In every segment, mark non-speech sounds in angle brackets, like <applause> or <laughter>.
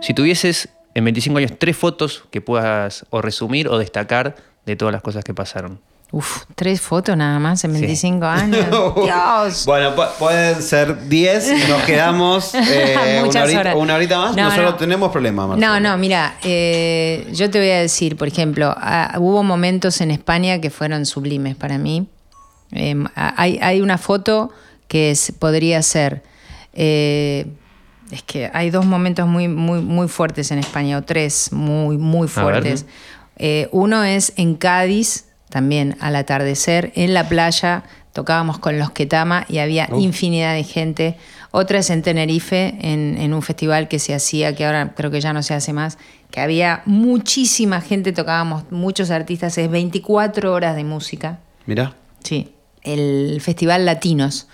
Si tuvieses en 25 años tres fotos que puedas o resumir o destacar de todas las cosas que pasaron. Uf, tres fotos nada más en 25 <laughs> años. Dios. Bueno, pu- pueden ser 10, nos quedamos <laughs> eh, una, Muchas horita, horas. una horita más. No, Nosotros no. tenemos problemas, Marcelo. No, no, mira, eh, yo te voy a decir, por ejemplo, ah, hubo momentos en España que fueron sublimes para mí. Eh, hay, hay una foto que es, podría ser, eh, es que hay dos momentos muy, muy, muy fuertes en España, o tres muy, muy fuertes. Eh, uno es en Cádiz, también al atardecer, en la playa, tocábamos con los Ketama y había infinidad de gente. Otra es en Tenerife, en, en un festival que se hacía, que ahora creo que ya no se hace más, que había muchísima gente, tocábamos muchos artistas, es 24 horas de música. Mirá. Sí, el Festival Latinos.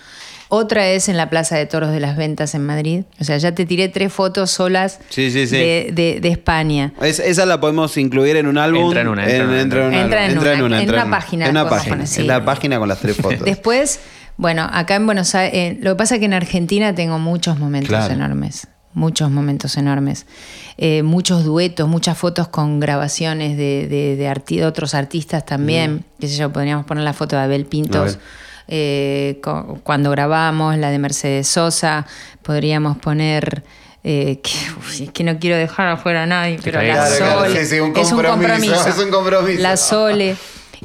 Otra es en la Plaza de Toros de las Ventas en Madrid. O sea, ya te tiré tres fotos solas Sí, sí, sí. De, de- de España. Es- esa la podemos incluir en un álbum. Entra en una, entra en una. entra en una, Entra en entra una, en entra una página En una página. poner. En la página con las tres fotos. <laughs> Después, bueno, acá en Buenos Aires, eh, lo que pasa es que en Argentina tengo muchos momentos Claro. enormes, muchos momentos enormes, Eh, muchos duetos, muchas fotos con grabaciones de, de- de arti- de otros artistas también, qué sé yo, podríamos poner la foto de Abel Mm. A Pintos. Eh, cuando grabamos la de Mercedes Sosa, podríamos poner eh, que, <laughs> uf, es que no quiero dejar afuera a nadie, pero Claro, la claro, Sole sí, sí, un es un compromiso, compromiso, <laughs> es un compromiso. la Sole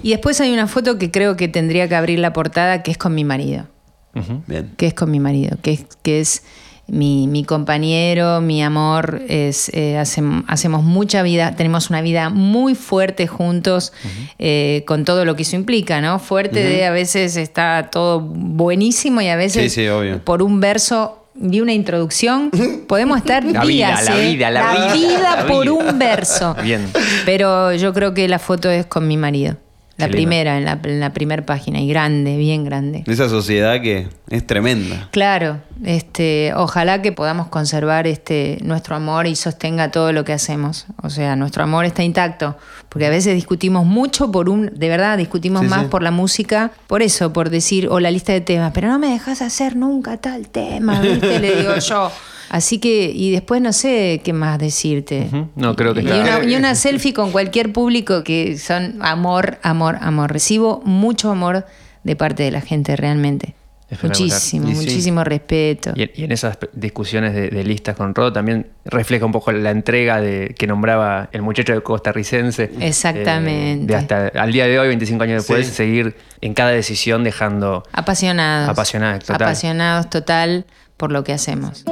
y después hay una foto que creo que tendría que abrir la portada que es con mi marido. Bien. que es con mi marido, que es, que es mi, mi compañero, mi amor, es, eh, hacem- hacemos mucha vida, tenemos una vida muy fuerte juntos, eh, con todo lo que eso implica, ¿no? Fuerte de a veces está todo buenísimo y a veces Sí, sí, obvio. por un verso y una introducción podemos estar La vida, días, la ¿eh? vida, la vida, vida la por vida. un verso. Bien. Pero yo creo que la foto es con mi marido. La Qué primera, en la, en la primera página, y grande, bien grande. Esa sociedad que es tremenda. Claro, este, ojalá que podamos conservar este, nuestro amor y sostenga todo lo que hacemos. O sea, nuestro amor está intacto, porque a veces discutimos mucho por un, de verdad, discutimos Sí, más sí. por la música, por eso, por decir, o la lista de temas, pero no me dejas hacer nunca tal tema, <laughs> ¿viste? Le digo yo. Así que, y después no sé qué más decirte. No, creo que y está- una, y una <laughs> selfie con cualquier público que son amor, amor, amor. Recibo mucho amor de parte de la gente, realmente. Muchísimo, Y sí. muchísimo respeto. Y, en- y en esas discusiones de, de listas con Rod también refleja un poco la entrega de, que nombraba el muchacho de costarricense. Exactamente. Eh, de hasta al día de hoy, 25 años después, Sí. seguir en cada decisión dejando. Apasionados. Apasionados, total. Apasionados total por lo que hacemos.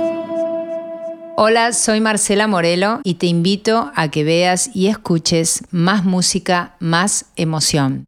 Hola, soy Marcela Morelo y te invito a que veas y escuches más música, más emoción.